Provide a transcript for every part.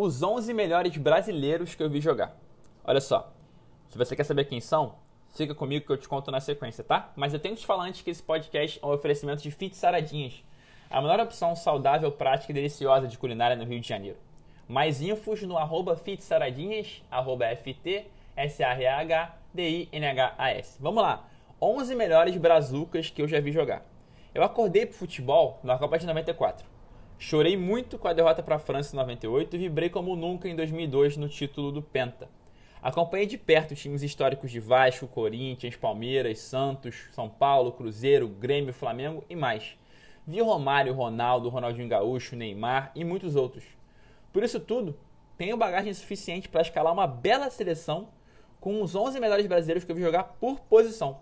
os 11 melhores brasileiros que eu vi jogar. Olha só, se você quer saber quem são, fica comigo que eu te conto na sequência, tá? Mas eu tenho que te falar antes que esse podcast é um oferecimento de Fit Saradinhas, a melhor opção saudável, prática e deliciosa de culinária no Rio de Janeiro. Mais infos no arroba fitsaradinhas, arroba F-T-S-A-R-A-H-D-I-N-H-A-S. Vamos lá, 11 melhores brazucas que eu já vi jogar. Eu acordei pro futebol na Copa de 94. Chorei muito com a derrota para a França em 98 e vibrei como nunca em 2002 no título do Penta. Acompanhei de perto times históricos de Vasco, Corinthians, Palmeiras, Santos, São Paulo, Cruzeiro, Grêmio, Flamengo e mais. Vi Romário, Ronaldo, Ronaldinho Gaúcho, Neymar e muitos outros. Por isso tudo, tenho bagagem suficiente para escalar uma bela seleção com os 11 melhores brasileiros que eu vi jogar por posição.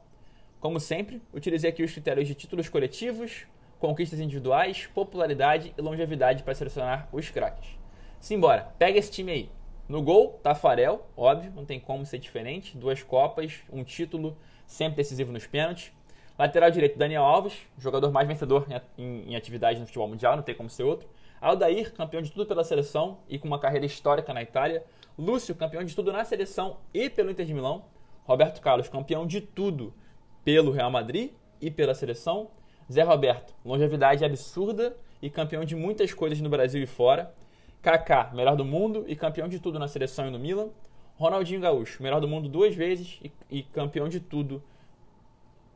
Como sempre, utilizei aqui os critérios de títulos coletivos, conquistas individuais, popularidade e longevidade para selecionar os craques. Simbora, pega esse time aí. No gol, Tafarel, óbvio, não tem como ser diferente. Duas Copas, um título, sempre decisivo nos pênaltis. Lateral direito, Daniel Alves, jogador mais vencedor em, em atividade no futebol mundial, não tem como ser outro. Aldair, campeão de tudo pela seleção e com uma carreira histórica na Itália. Lúcio, campeão de tudo na seleção e pelo Inter de Milão. Roberto Carlos, campeão de tudo pelo Real Madrid e pela seleção. Zé Roberto, longevidade absurda e campeão de muitas coisas no Brasil e fora. Kaká, melhor do mundo e campeão de tudo na seleção e no Milan. Ronaldinho Gaúcho, melhor do mundo duas vezes e, e campeão de tudo.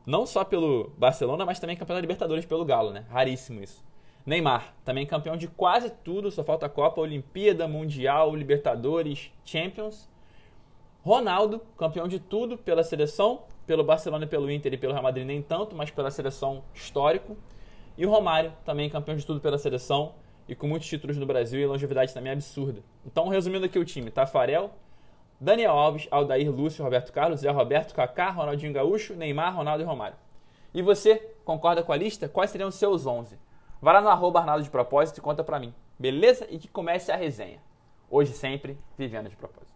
Não só pelo Barcelona, mas também campeão da Libertadores pelo Galo, né? Raríssimo isso. Neymar, também campeão de quase tudo, só falta Copa, Olimpíada, Mundial, Libertadores, Champions. Ronaldo, campeão de tudo pela seleção, pelo Barcelona, pelo Inter e pelo Real Madrid nem tanto, mas pela seleção histórico. E o Romário, também campeão de tudo pela seleção, e com muitos títulos no Brasil e longevidade também absurda. Então, resumindo aqui o time, Tafarel, Daniel Alves, Aldair Lúcio, Roberto Carlos, Zé Roberto, Kaká, Ronaldinho Gaúcho, Neymar, Ronaldo e Romário. E você, concorda com a lista? Quais seriam os seus 11? Vai lá no arroba Arnaldo de Propósito e conta pra mim, beleza? E que comece a resenha. Hoje sempre, vivendo de propósito.